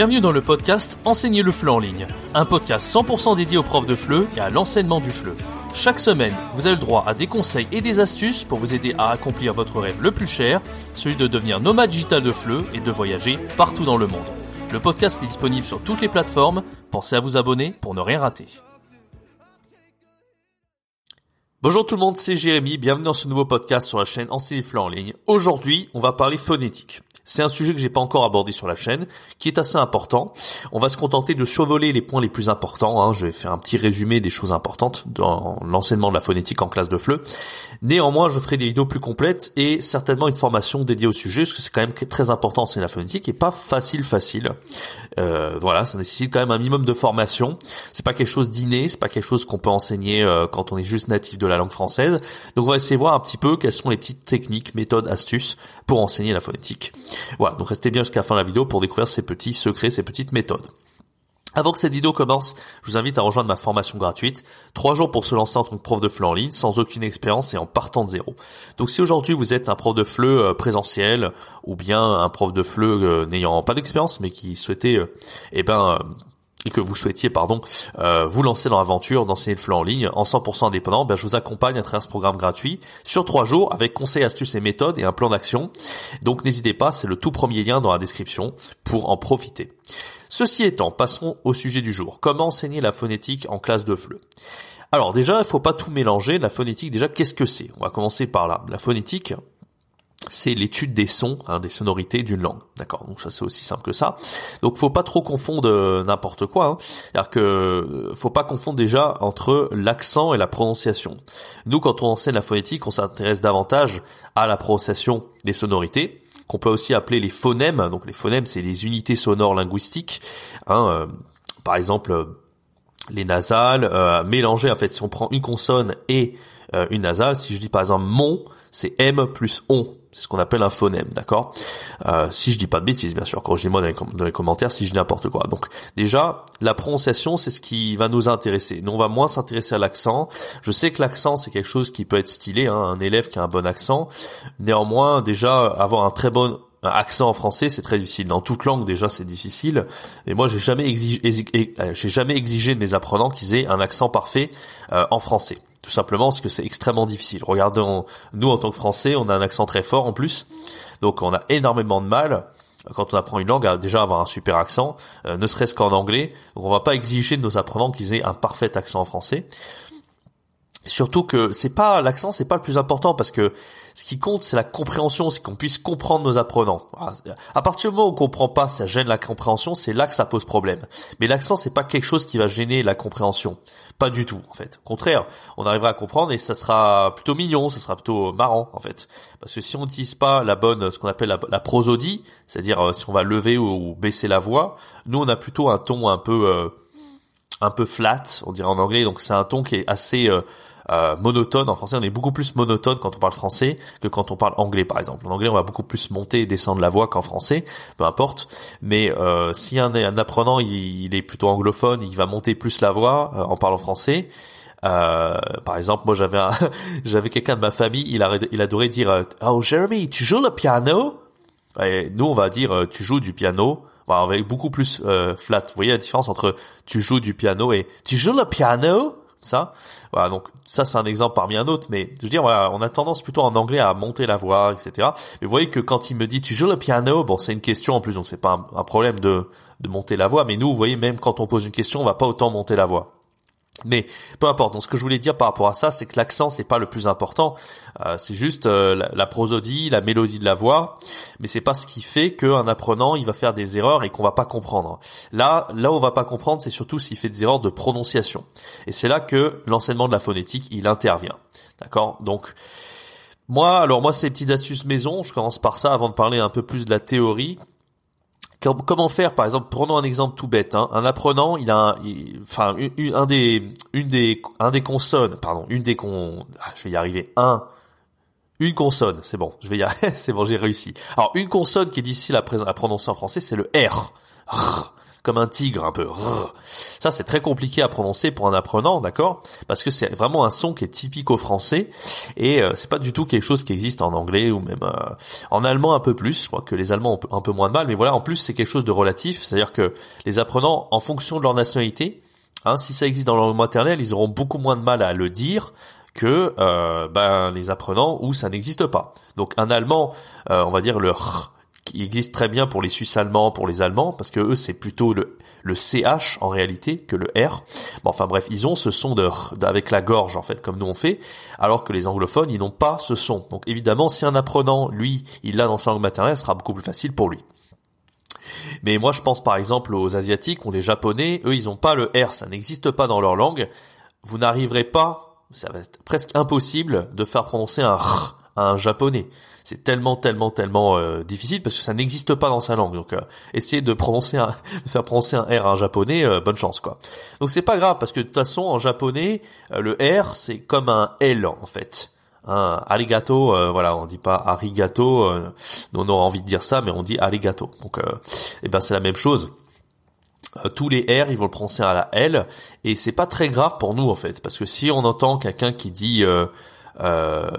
Bienvenue dans le podcast Enseigner le FLE en ligne, un podcast 100% dédié aux profs de FLE et à l'enseignement du FLE. Chaque semaine, vous avez le droit à des conseils et des astuces pour vous aider à accomplir votre rêve le plus cher, celui de devenir nomade digital de FLE et de voyager partout dans le monde. Le podcast est disponible sur toutes les plateformes, pensez à vous abonner pour ne rien rater. Bonjour tout le monde, c'est Jérémy, bienvenue dans ce nouveau podcast sur la chaîne Enseigner FLE en ligne. Aujourd'hui, on va parler phonétique. C'est un sujet que j'ai pas encore abordé sur la chaîne, qui est assez important. On va se contenter de survoler les points les plus importants. Hein. Je vais faire un petit résumé des choses importantes dans l'enseignement de la phonétique en classe de FLE. Néanmoins, je ferai des vidéos plus complètes et certainement une formation dédiée au sujet, parce que c'est quand même très important c'est la phonétique et pas facile facile. Euh, voilà, ça nécessite quand même un minimum de formation. C'est pas quelque chose d'inné, c'est pas quelque chose qu'on peut enseigner euh, quand on est juste natif de la langue française. Donc on va essayer de voir un petit peu quelles sont les petites techniques, méthodes, astuces pour enseigner la phonétique. Voilà, donc restez bien jusqu'à la fin de la vidéo pour découvrir ces petits secrets, ces petites méthodes. Avant que cette vidéo commence, je vous invite à rejoindre ma formation gratuite. Trois jours pour se lancer en tant que prof de FLE en ligne, sans aucune expérience et en partant de zéro. Donc si aujourd'hui vous êtes un prof de FLE euh, présentiel, ou bien un prof de FLE euh, n'ayant pas d'expérience, mais qui souhaitait, euh, eh ben, et que vous souhaitiez pardon euh, vous lancer dans l'aventure d'enseigner le FLE en ligne en 100% indépendant, ben, je vous accompagne à travers ce programme gratuit sur trois jours avec conseils, astuces et méthodes et un plan d'action. Donc n'hésitez pas, c'est le tout premier lien dans la description pour en profiter. Ceci étant, passons au sujet du jour. Comment enseigner la phonétique en classe de FLE alors déjà, il faut pas tout mélanger. La phonétique, déjà, qu'est-ce que c'est? On va commencer par là. La phonétique, c'est l'étude des sons, hein, des sonorités d'une langue. D'accord. Donc ça c'est aussi simple que ça. Donc faut pas trop confondre euh, n'importe quoi. Hein. C'est-à-dire que euh, faut pas confondre déjà entre l'accent et la prononciation. Nous quand on enseigne la phonétique, on s'intéresse davantage à la prononciation des sonorités qu'on peut aussi appeler les phonèmes. Donc les phonèmes c'est les unités sonores linguistiques. Hein, euh, par exemple les nasales euh, mélangées en fait si on prend une consonne et une nasale si je dis par exemple mon c'est m plus on c'est ce qu'on appelle un phonème, d'accord? Euh, Si je dis pas de bêtises, bien sûr, corrigez-moi dans, les commentaires si je dis n'importe quoi. Donc déjà, la prononciation, c'est ce qui va nous intéresser. Nous, on va moins s'intéresser à l'accent. Je sais que l'accent, c'est quelque chose qui peut être stylé, hein, un élève qui a un bon accent. Néanmoins, déjà, avoir un très bon accent en français, c'est très difficile. Dans toute langue, déjà, c'est difficile. Et moi, j'ai jamais exigé, j'ai jamais exigé de mes apprenants qu'ils aient un accent parfait euh, en français. Tout simplement parce que c'est extrêmement difficile. Regardons, nous en tant que Français, on a un accent très fort en plus, donc on a énormément de mal quand on apprend une langue à déjà avoir un super accent, euh, ne serait-ce qu'en anglais. Donc on va pas exiger de nos apprenants qu'ils aient un parfait accent en français. Surtout que c'est pas l'accent, c'est pas le plus important parce que ce qui compte c'est la compréhension, c'est qu'on puisse comprendre nos apprenants. À partir du moment où on comprend pas, ça gêne la compréhension, c'est là que ça pose problème. Mais l'accent c'est pas quelque chose qui va gêner la compréhension, pas du tout en fait. Au contraire, on arrivera à comprendre et ça sera plutôt mignon, ça sera plutôt marrant en fait. Parce que si on n'utilise pas la bonne, ce qu'on appelle la, prosodie, c'est-à-dire euh, si on va lever ou, baisser la voix, nous on a plutôt un ton un peu euh, un peu flat, on dirait en anglais, donc c'est un ton qui est assez euh, euh, monotone. En français, on est beaucoup plus monotone quand on parle français que quand on parle anglais, par exemple. En anglais, on va beaucoup plus monter et descendre la voix qu'en français, peu importe. Mais euh, si un, un apprenant, il, est plutôt anglophone, il va monter plus la voix euh, en parlant français. Euh, par exemple, moi j'avais j'avais quelqu'un de ma famille, il, il adorait dire "Oh Jeremy, tu joues le piano? Et nous on va dire "Tu joues du piano." avec beaucoup plus flat. Vous voyez la différence entre tu joues du piano et tu joues le piano? Ça. Voilà, donc ça c'est un exemple parmi un autre, mais je veux dire, voilà, on a tendance plutôt en anglais à monter la voix, etc. Mais vous voyez que quand il me dit tu joues le piano, bon c'est une question en plus, donc c'est pas un, problème de, de monter la voix, mais nous, vous voyez, même quand on pose une question, on va pas autant monter la voix. Mais peu importe. Donc ce que je voulais dire par rapport à ça, c'est que l'accent c'est pas le plus important. Euh, c'est juste euh, la, prosodie, la mélodie de la voix, mais c'est pas ce qui fait qu'un apprenant il va faire des erreurs et qu'on va pas comprendre. Là, là où on va pas comprendre, c'est surtout s'il fait des erreurs de prononciation. Et c'est là que l'enseignement de la phonétique il intervient. D'accord? Donc moi, alors moi, c'est les petites astuces maison. Je commence par ça avant de parler un peu plus de la théorie. Comment faire, par exemple, prenons un exemple tout bête. Hein. Un apprenant, il a, un, enfin, une, un des, une des, un des consonnes, pardon, une des con, ah, je vais y arriver, un, une consonne, c'est bon, je vais y arriver, c'est bon, j'ai réussi. Alors, une consonne qui est difficile à, à prononcer en français, c'est le R. comme un tigre un peu. Ça c'est très compliqué à prononcer pour un apprenant, d'accord? Parce que c'est vraiment un son qui est typique au français et euh, c'est pas du tout quelque chose qui existe en anglais ou même euh, en allemand un peu plus. Crois que les Allemands ont un peu moins de mal, mais voilà, en plus c'est quelque chose de relatif, c'est-à-dire que les apprenants, en fonction de leur nationalité, hein, si ça existe dans leur langue maternelle, ils auront beaucoup moins de mal à le dire que euh, ben, les apprenants où ça n'existe pas. Donc un allemand, on va dire le qui existe très bien pour les Suisses allemands, pour les Allemands, parce que eux c'est plutôt le, le CH en réalité que le R. Bon, enfin bref, ils ont ce son de avec la gorge en fait, comme nous on fait, alors que les anglophones ils n'ont pas ce son. Donc évidemment, si un apprenant, lui, il l'a dans sa langue maternelle, ce sera beaucoup plus facile pour lui. Mais moi je pense par exemple aux asiatiques ou les japonais, eux ils n'ont pas le R, ça n'existe pas dans leur langue. Vous n'arriverez pas, ça va être presque impossible de faire prononcer un R à un japonais c'est tellement tellement tellement euh, difficile parce que ça n'existe pas dans sa langue. Donc euh, essayer de prononcer un, de faire prononcer un R en japonais, euh, bonne chance quoi. Donc c'est pas grave parce que de toute façon en japonais le R c'est comme un L en fait. Un arigato, voilà, on dit pas arigato, on a envie de dire ça, mais on dit arigato. Donc, eh ben c'est la même chose tous les R, ils vont le prononcer à la L, et c'est pas très grave pour nous en fait, parce que si on entend quelqu'un qui dit euh,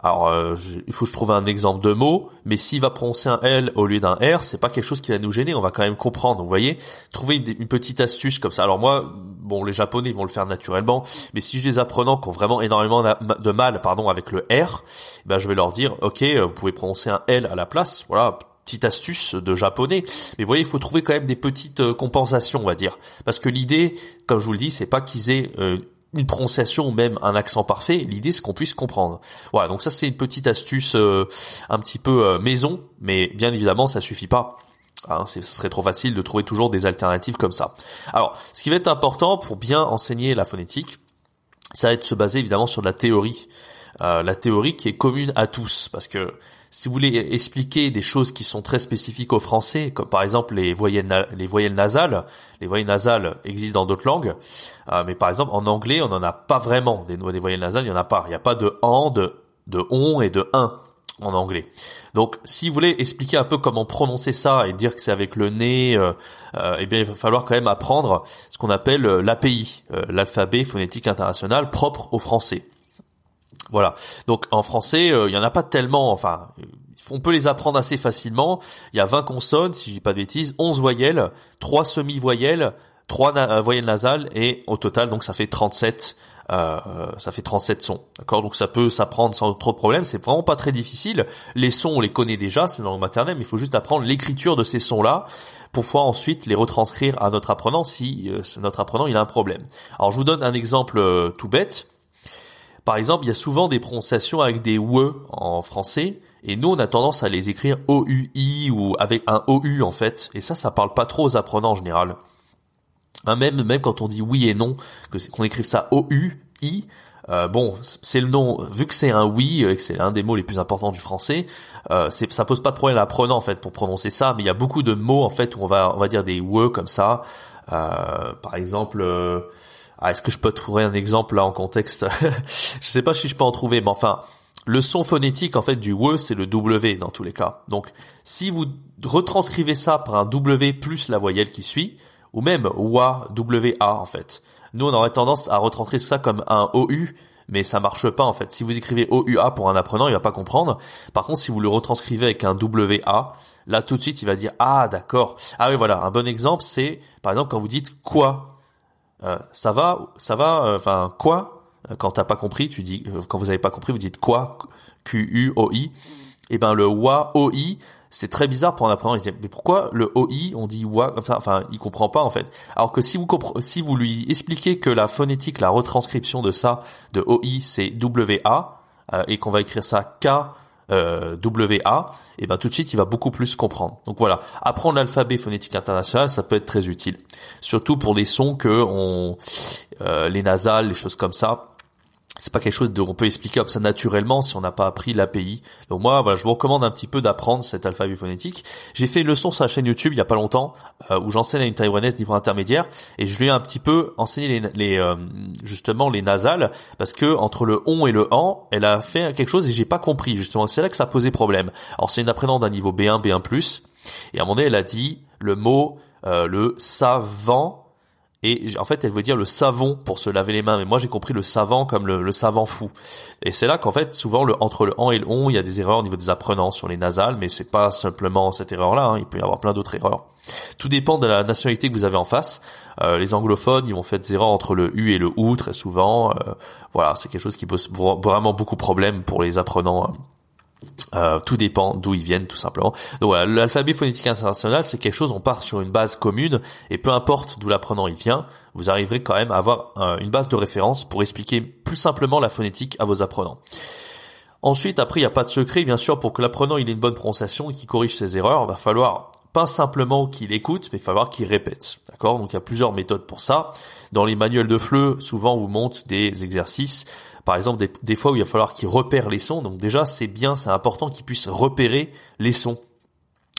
alors, euh, il faut que je trouve un exemple de mot, mais s'il va prononcer un L au lieu d'un R, c'est pas quelque chose qui va nous gêner. On va quand même comprendre. Vous voyez, trouver une, petite astuce comme ça. Alors moi, bon, les Japonais vont le faire naturellement, mais si j'ai des apprenants qui ont vraiment énormément de mal, pardon, avec le R, ben je vais leur dire, ok, vous pouvez prononcer un L à la place. Voilà, petite astuce de japonais. Mais vous voyez, il faut trouver quand même des petites euh, compensations, on va dire. Parce que l'idée, comme je vous le dis, c'est pas qu'ils aient euh, une prononciation ou même un accent parfait, l'idée c'est qu'on puisse comprendre. Voilà, donc ça c'est une petite astuce euh, un petit peu euh, maison, mais bien évidemment ça suffit pas. Hein, ce serait trop facile de trouver toujours des alternatives comme ça. Alors, ce qui va être important pour bien enseigner la phonétique, ça va être de se baser évidemment sur la théorie. Euh, la théorie qui est commune à tous, parce que si vous voulez expliquer des choses qui sont très spécifiques au français, comme par exemple les voyelles, les voyelles nasales, les voyelles nasales existent dans d'autres langues, euh, mais par exemple en anglais on n'en a pas vraiment des, voyelles nasales, il n'y en a pas. Il n'y a pas de en, de, de on et de un en anglais. Donc, si vous voulez expliquer un peu comment prononcer ça et dire que c'est avec le nez, euh, euh, eh bien, il va falloir quand même apprendre ce qu'on appelle l'API, l'alphabet phonétique international propre au français. Voilà. Donc en français, euh, il y en a pas tellement. Enfin, on peut les apprendre assez facilement. Il y a 20 consonnes, si je dis pas de bêtises, 11 voyelles, 3 semi-voyelles, 3 euh, voyelles nasales et au total, donc ça fait 37. Euh, ça fait 37 sons, d'accord? Donc ça peut s'apprendre sans trop de problèmes. C'est vraiment pas très difficile. Les sons, on les connaît déjà, c'est dans le maternel, mais il faut juste apprendre l'écriture de ces sons-là pour pouvoir ensuite les retranscrire à notre apprenant si euh, notre apprenant il a un problème. Alors je vous donne un exemple tout bête. Par exemple, il y a souvent des prononciations avec des WE en français, et nous on a tendance à les écrire OUI ou avec un OU en fait, et ça, ça parle pas trop aux apprenants en général. Hein, même, même quand on dit oui et non, qu'on écrive ça OUI, euh, bon, c'est le nom, vu que c'est un oui, et que c'est un des mots les plus importants du français, euh, ça pose pas de problème à l'apprenant en fait pour prononcer ça, mais il y a beaucoup de mots en fait où on va, on va dire des WE comme ça. Euh, par exemple, euh, ah, est-ce que je peux trouver un exemple là en contexte? Je sais pas si je peux en trouver, mais enfin, le son phonétique en fait du W c'est le W dans tous les cas. Donc si vous retranscrivez ça par un W plus la voyelle qui suit, ou même WA, WA en fait. Nous on aurait tendance à retranscrire ça comme un OU, mais ça marche pas en fait. Si vous écrivez OUA pour un apprenant, il va pas comprendre. Par contre, si vous le retranscrivez avec un WA, là tout de suite il va dire ah d'accord. Ah oui voilà, un bon exemple c'est par exemple quand vous dites quoi euh, ça va, ça va, euh, enfin quoi? Quand t'as pas compris, tu dis, euh, quand vous avez pas compris, vous dites quoi? Q U O I. Et eh ben le wa O I, c'est très bizarre pour un apprenant. Il dit mais pourquoi le O I on dit wa comme ça? Enfin, il comprend pas en fait. Alors que si vous si vous lui expliquez que la phonétique, la retranscription de ça de O I c'est W A et qu'on va écrire ça K euh, WA, et ben tout de suite il va beaucoup plus comprendre. Donc voilà, apprendre l'alphabet phonétique international, ça peut être très utile, surtout pour des sons que euh, les nasales, les choses comme ça c'est pas quelque chose qu'on peut expliquer comme ça naturellement si on n'a pas appris l'API. Donc moi, voilà, je vous recommande un petit peu d'apprendre cet alphabet phonétique. J'ai fait une leçon sur la chaîne YouTube il y a pas longtemps euh, où j'enseigne à une taïwanaise niveau intermédiaire et je lui ai un petit peu enseigné les, euh, justement les nasales parce que entre le on et le an, elle a fait quelque chose et j'ai pas compris justement. C'est là que ça posait problème. Alors c'est une apprenante d'un niveau B1, B1+, et à un moment donné, elle a dit le mot le savant et en fait, elle veut dire le savon pour se laver les mains. Mais moi, j'ai compris le savant comme le, savant fou. Et c'est là qu'en fait, souvent, le, entre le en et le on, il y a des erreurs au niveau des apprenants sur les nasales, mais c'est pas simplement cette erreur-là. Hein. Il peut y avoir plein d'autres erreurs. Tout dépend de la nationalité que vous avez en face. Euh, les anglophones, ils vont faire des erreurs entre le u et le ou très souvent. Euh, voilà, c'est quelque chose qui pose vraiment beaucoup de problèmes pour les apprenants hein. Euh, tout dépend d'où ils viennent tout simplement. Donc voilà, l'alphabet phonétique international, c'est quelque chose, on part sur une base commune, et peu importe d'où l'apprenant il vient, vous arriverez quand même à avoir euh, une base de référence pour expliquer plus simplement la phonétique à vos apprenants. Ensuite, après, il n'y a pas de secret, bien sûr, pour que l'apprenant il ait une bonne prononciation et qu'il corrige ses erreurs, il va falloir pas simplement qu'il écoute, mais il va falloir qu'il répète. D'accord? Donc il y a plusieurs méthodes pour ça. Dans les manuels de FLE, souvent on vous montre des exercices par exemple des, fois où il va falloir qu'il repère les sons. Donc déjà c'est bien, c'est important qu'il puisse repérer les sons.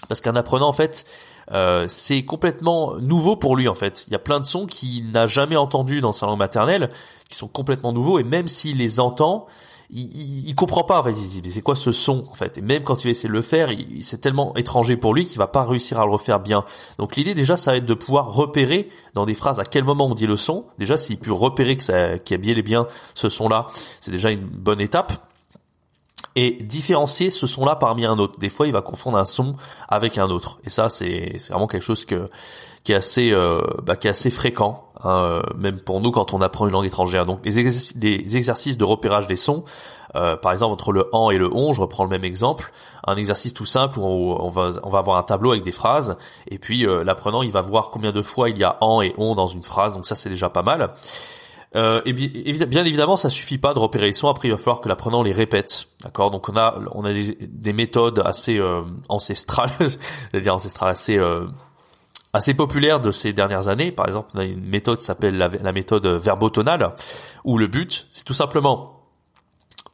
Parce qu'un apprenant en fait, euh, c'est complètement nouveau pour lui en fait. Il y a plein de sons qu'il n'a jamais entendus dans sa langue maternelle, qui sont complètement nouveaux, et même s'il les entend, il, il, comprend pas en fait. Il dit c'est quoi ce son en fait? Et même quand il va essayer de le faire, c'est tellement étranger pour lui qu'il va pas réussir à le refaire bien. Donc l'idée déjà, ça va être de pouvoir repérer dans des phrases à quel moment on dit le son. Déjà, s'il peut repérer que ça, qu'il y a bien et bien ce son-là, c'est déjà une bonne étape et différencier ce son-là parmi un autre. Des fois, il va confondre un son avec un autre, et ça, c'est vraiment quelque chose que qui est assez euh, bah, qui est assez fréquent, hein, euh, même pour nous quand on apprend une langue étrangère. Donc, les, exercices de repérage des sons, euh, par exemple entre le en et le on, je reprends le même exemple, un exercice tout simple où on, va on va avoir un tableau avec des phrases, et puis l'apprenant il va voir combien de fois il y a en et on dans une phrase. Donc ça, c'est déjà pas mal. Euh, et bien, évidemment, ça suffit pas de repérer les sons. Après, il va falloir que l'apprenant les répète. D'accord? Donc on a on a des, méthodes assez euh, ancestrales, c'est-à-dire ancestrales assez euh, assez populaires de ces dernières années. Par exemple, on a une méthode qui s'appelle la, la, méthode verbotonale, où le but, c'est tout simplement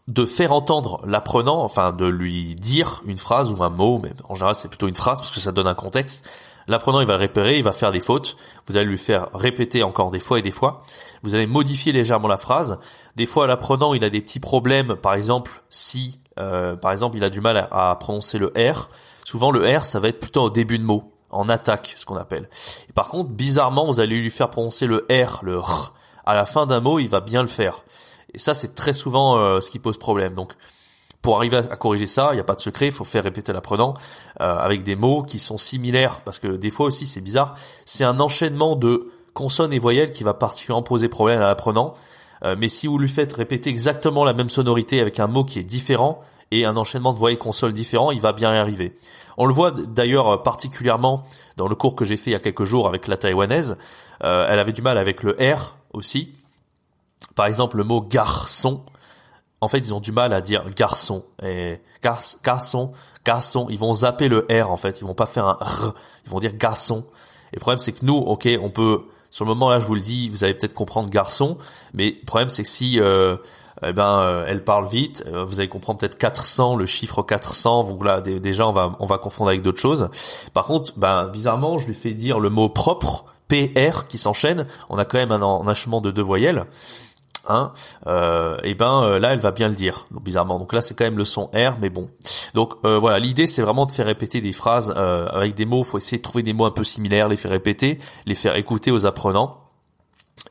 de faire entendre l'apprenant, enfin de lui dire une phrase ou un mot, mais en général c'est plutôt une phrase parce que ça donne un contexte, L'apprenant, il va le repérer, il va faire des fautes. Vous allez lui faire répéter encore des fois et des fois. Vous allez modifier légèrement la phrase. Des fois, l'apprenant, il a des petits problèmes. Par exemple, si, euh, par exemple, il a du mal à, prononcer le R. Souvent, le R, ça va être plutôt au début de mot, en attaque, ce qu'on appelle. Et par contre, bizarrement, vous allez lui faire prononcer le R, le R. À la fin d'un mot, il va bien le faire. Et ça, c'est très souvent euh, ce qui pose problème. Donc, pour arriver à corriger ça, il n'y a pas de secret, il faut faire répéter l'apprenant euh, avec des mots qui sont similaires, parce que des fois aussi c'est bizarre, c'est un enchaînement de consonnes et voyelles qui va particulièrement poser problème à l'apprenant. Euh, mais si vous lui faites répéter exactement la même sonorité avec un mot qui est différent et un enchaînement de voyelles consonnes différents, il va bien y arriver. On le voit d'ailleurs particulièrement dans le cours que j'ai fait il y a quelques jours avec la taïwanaise. Euh, elle avait du mal avec le R aussi. Par exemple, le mot garçon en fait, ils ont du mal à dire garçon et garçon, garçon. Ils vont zapper le R en fait. Ils vont pas faire un R. Ils vont dire garçon. Et le problème, c'est que nous, ok, on peut. Sur le moment là, je vous le dis, vous allez peut-être comprendre garçon, mais le problème, c'est que si euh, eh ben, euh, elle parle vite, euh, vous allez comprendre peut-être 400, le chiffre 400. Donc là, déjà, on va on va confondre avec d'autres choses. Par contre, ben bizarrement, je lui fais dire le mot propre. PR qui s'enchaîne, on a quand même un enchaînement de deux voyelles hein, euh, et ben euh, là elle va bien le dire, donc, bizarrement. Donc là c'est quand même le son R, mais bon. Donc euh, voilà, l'idée c'est vraiment de faire répéter des phrases euh, avec des mots. Faut essayer de trouver des mots un peu similaires, les faire répéter, les faire écouter aux apprenants.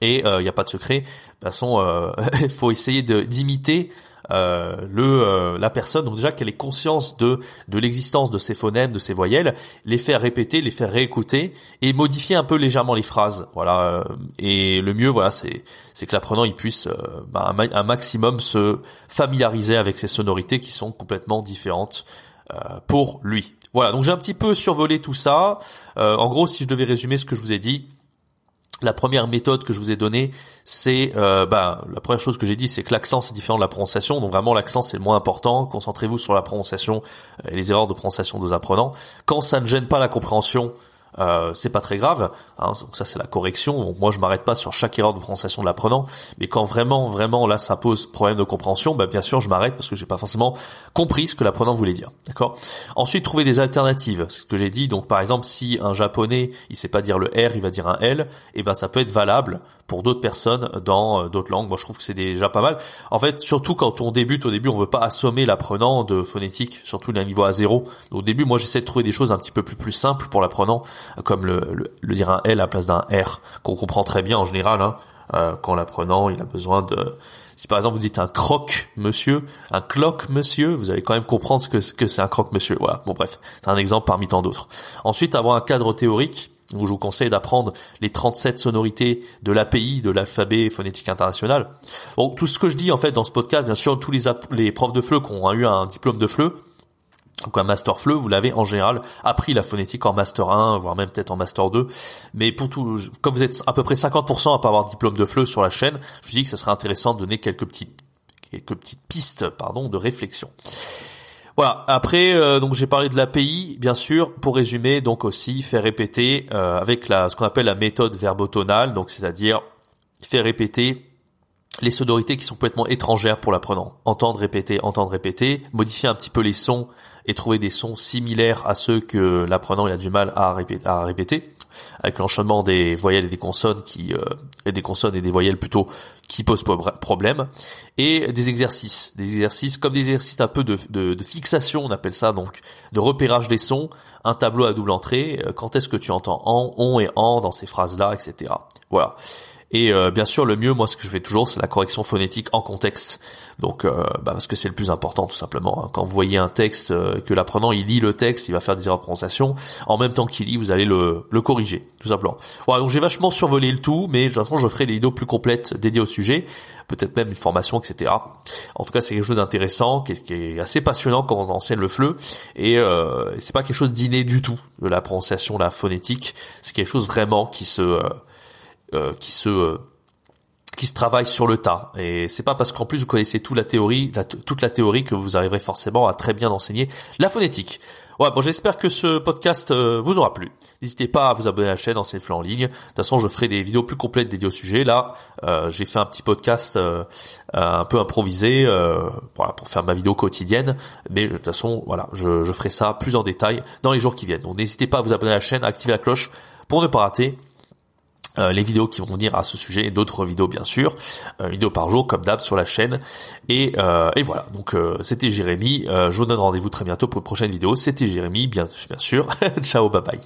Et il n'y a pas de secret. De toute façon, il faut essayer d'imiter euh, le euh, la personne donc déjà qu'elle ait conscience de de l'existence de ces phonèmes, de ces voyelles, les faire répéter, les faire réécouter et modifier un peu légèrement les phrases. Voilà. Euh, et le mieux, voilà, c'est c'est que l'apprenant il puisse bah, un, maximum se familiariser avec ces sonorités qui sont complètement différentes pour lui. Voilà. Donc j'ai un petit peu survolé tout ça. en gros, si je devais résumer ce que je vous ai dit, la première méthode que je vous ai donnée, c'est euh, bah, la première chose que j'ai dit, c'est que l'accent c'est différent de la prononciation. Donc vraiment l'accent c'est le moins important. Concentrez-vous sur la prononciation et les erreurs de prononciation des apprenants. Quand ça ne gêne pas la compréhension, euh, c'est pas très grave. Hein, donc ça c'est la correction. Donc moi je m'arrête pas sur chaque erreur de prononciation de l'apprenant, mais quand vraiment vraiment là ça pose problème de compréhension, bah bien sûr je m'arrête parce que j'ai pas forcément compris ce que l'apprenant voulait dire. D'accord? Ensuite trouver des alternatives. C'est ce que j'ai dit. Donc par exemple si un japonais il sait pas dire le R, il va dire un L, et eh ben ça peut être valable pour d'autres personnes dans d'autres langues. Moi, je trouve que c'est déjà pas mal. En fait, surtout quand on débute, au début, on veut pas assommer l'apprenant de phonétique, surtout d'un niveau à zéro. Au début, moi, j'essaie de trouver des choses un petit peu plus plus simples pour l'apprenant, comme le, le, dire un L à la place d'un R, qu'on comprend très bien en général. Hein, quand l'apprenant, il a besoin de si par exemple vous dites un croque monsieur, un cloque monsieur, vous allez quand même comprendre ce que, que c'est un croque monsieur. Voilà. Bon bref, c'est un exemple parmi tant d'autres. Ensuite, avoir un cadre théorique où je vous conseille d'apprendre les 37 sonorités de l'API, de l'alphabet phonétique international. Bon, tout ce que je dis en fait dans ce podcast, bien sûr, tous les, profs de FLE qui ont eu un diplôme de FLE, donc un master FLE, vous l'avez en général appris la phonétique en master 1, voire même peut-être en master 2. Mais pour tout, comme vous êtes à peu près 50% à pas avoir diplôme de FLE sur la chaîne, je vous dis que ce serait intéressant de donner quelques petits, quelques petites pistes, pardon, de réflexion. Voilà. Après, euh, donc j'ai parlé de l'API, bien sûr. Pour résumer, donc aussi faire répéter euh, avec la, ce qu'on appelle la méthode verbotonale, donc c'est-à-dire faire répéter les sonorités qui sont complètement étrangères pour l'apprenant. Entendre, répéter, entendre, répéter, modifier un petit peu les sons et trouver des sons similaires à ceux que l'apprenant a du mal à répéter, à répéter avec l'enchaînement des voyelles et des consonnes qui euh, des consonnes et des voyelles plutôt qui posent problème. Et des exercices. Des exercices comme des exercices un peu de, de, de, fixation on appelle ça donc de repérage des sons un tableau à double entrée euh, quand est-ce que tu entends en on et en dans ces phrases là etc voilà et euh, bien sûr, le mieux, moi, ce que je fais toujours, c'est la correction phonétique en contexte. Donc, euh, bah, parce que c'est le plus important, tout simplement. Hein. Quand vous voyez un texte, euh, que l'apprenant il lit le texte, il va faire des erreurs de prononciation. En même temps qu'il lit, vous allez le, le corriger, tout simplement. Voilà, donc j'ai vachement survolé le tout, mais de je ferai des vidéos plus complètes dédiées au sujet, peut-être même une formation, etc. En tout cas, c'est quelque chose d'intéressant, qui, est assez passionnant quand on enseigne le fleu, et euh, c'est pas quelque chose d'inné du tout de la prononciation, la phonétique. C'est quelque chose vraiment qui se euh, qui se euh, qui se travaille sur le tas. Et c'est pas parce qu'en plus vous connaissez toute la théorie, toute la théorie que vous arriverez forcément à très bien enseigner la phonétique. Ouais, bon, j'espère que ce podcast euh, vous aura plu. N'hésitez pas à vous abonner à la chaîne Ancien Fleur en ligne. De toute façon, je ferai des vidéos plus complètes dédiées au sujet. Là, j'ai fait un petit podcast un peu improvisé voilà, pour faire ma vidéo quotidienne. Mais de toute façon, voilà, je, je ferai ça plus en détail dans les jours qui viennent. Donc, n'hésitez pas à vous abonner à la chaîne, à activer la cloche pour ne pas rater euh, les vidéos qui vont venir à ce sujet et d'autres vidéos bien sûr, euh, une vidéo par jour comme d'hab sur la chaîne. Et, euh, et voilà, donc c'était Jérémy, je vous donne rendez-vous très bientôt pour une prochaine vidéo. C'était Jérémy, bien, bien sûr. Ciao, bye bye.